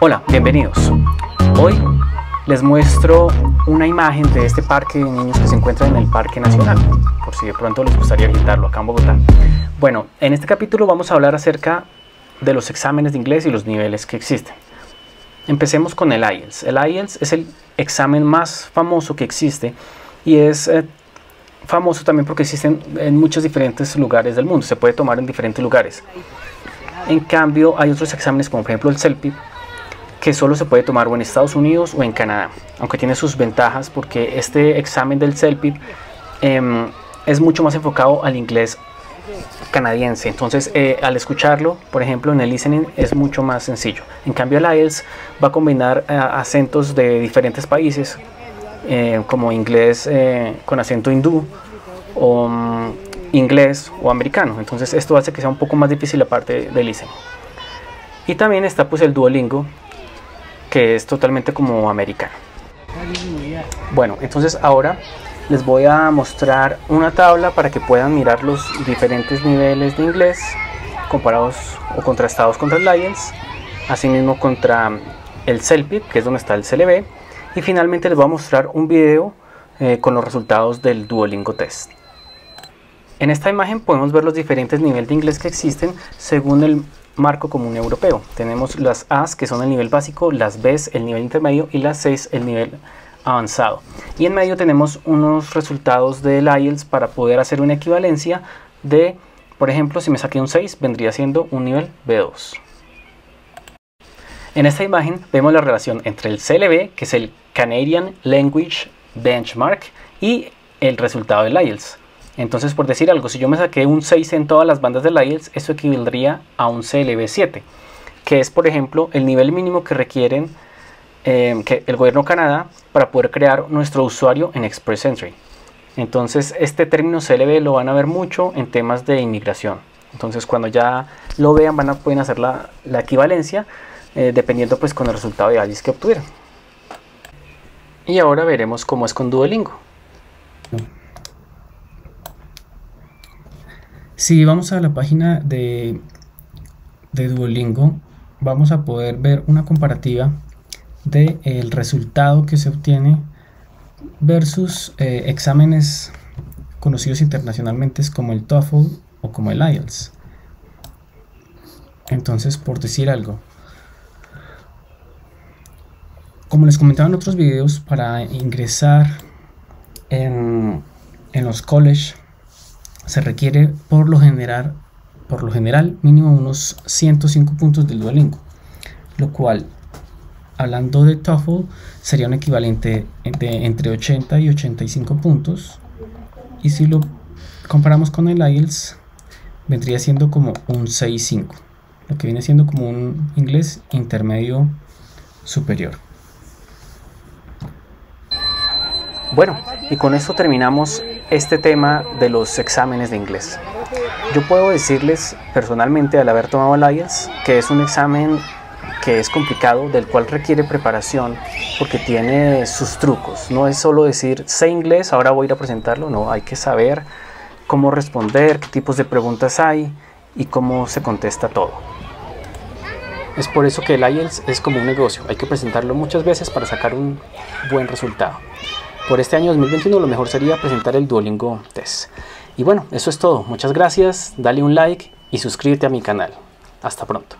Hola, bienvenidos. Hoy les muestro una imagen de este parque de niños que se encuentra en el Parque Nacional, por si de pronto les gustaría visitarlo acá en Bogotá. Bueno, en este capítulo vamos a hablar acerca de los exámenes de inglés y los niveles que existen. Empecemos con el IELTS. El IELTS es el examen más famoso que existe y es eh, famoso también porque existen en muchos diferentes lugares del mundo, se puede tomar en diferentes lugares. En cambio, hay otros exámenes como por ejemplo el CELPIP, que solo se puede tomar o en Estados Unidos o en Canadá, aunque tiene sus ventajas porque este examen del CELPIP em, es mucho más enfocado al inglés canadiense. Entonces, eh, al escucharlo, por ejemplo, en el listening es mucho más sencillo. En cambio, el IELTS va a combinar eh, acentos de diferentes países, eh, como inglés con acento hindú o mm, inglés o americano. Entonces, esto hace que sea un poco más difícil la parte del listening. Y también está pues el Duolingo, que es totalmente como americano. Bueno, entonces ahora les voy a mostrar una tabla para que puedan mirar los diferentes niveles de inglés comparados o contrastados contra el IELTS, asimismo contra el CELPIP, que es donde está el CLB, y finalmente les voy a mostrar un video eh, con los resultados del Duolingo Test. En esta imagen podemos ver los diferentes niveles de inglés que existen según el marco común europeo. Tenemos las A's que son el nivel básico, las B's el nivel intermedio y las C's el nivel avanzado. Y en medio tenemos unos resultados del IELTS para poder hacer una equivalencia de, por ejemplo, si me saqué un 6 vendría siendo un nivel B2. En esta imagen vemos la relación entre el CLB, que es el Canadian Language Benchmark, y el resultado del IELTS. Entonces, por decir algo, si yo me saqué un 6 en todas las bandas del IELTS, eso equivaldría a un CLB7, que es, por ejemplo, el nivel mínimo que requieren eh, que el gobierno de Canadá para poder crear nuestro usuario en Express Entry. Entonces, este término CLB lo van a ver mucho en temas de inmigración. Entonces, cuando ya lo vean, van a, pueden hacer la, equivalencia eh, dependiendo pues con el resultado de IELTS que obtuvieron. Y ahora veremos cómo es con Duolingo. Si vamos a la página de, de Duolingo, vamos a poder ver una comparativa del el resultado que se obtiene versus eh, exámenes conocidos internacionalmente como el TOEFL o como el IELTS. Entonces, por decir algo, como les comentaba en otros videos, para ingresar en, en los colleges se requiere por lo general, por lo general mínimo unos 105 puntos del Duolingo, lo cual hablando de TOEFL sería un equivalente entre 80 y 85 puntos. Y si lo comparamos con el IELTS vendría siendo como un 6.5 lo que viene siendo como un inglés intermedio superior. Bueno y con esto terminamos este tema de los exámenes de inglés. Yo puedo decirles personalmente al haber tomado el IELTS que es un examen que es complicado, del cual requiere preparación porque tiene sus trucos. No es solo decir sé inglés, ahora voy a ir a presentarlo, no, hay que saber cómo responder, qué tipos de preguntas hay y cómo se contesta todo. Es por eso que el IELTS es como un negocio, hay que presentarlo muchas veces para sacar un buen resultado. Por este año 2021 lo mejor sería presentar el Duolingo Test. Y bueno, eso es todo. Muchas gracias, dale un like y suscríbete a mi canal. Hasta pronto.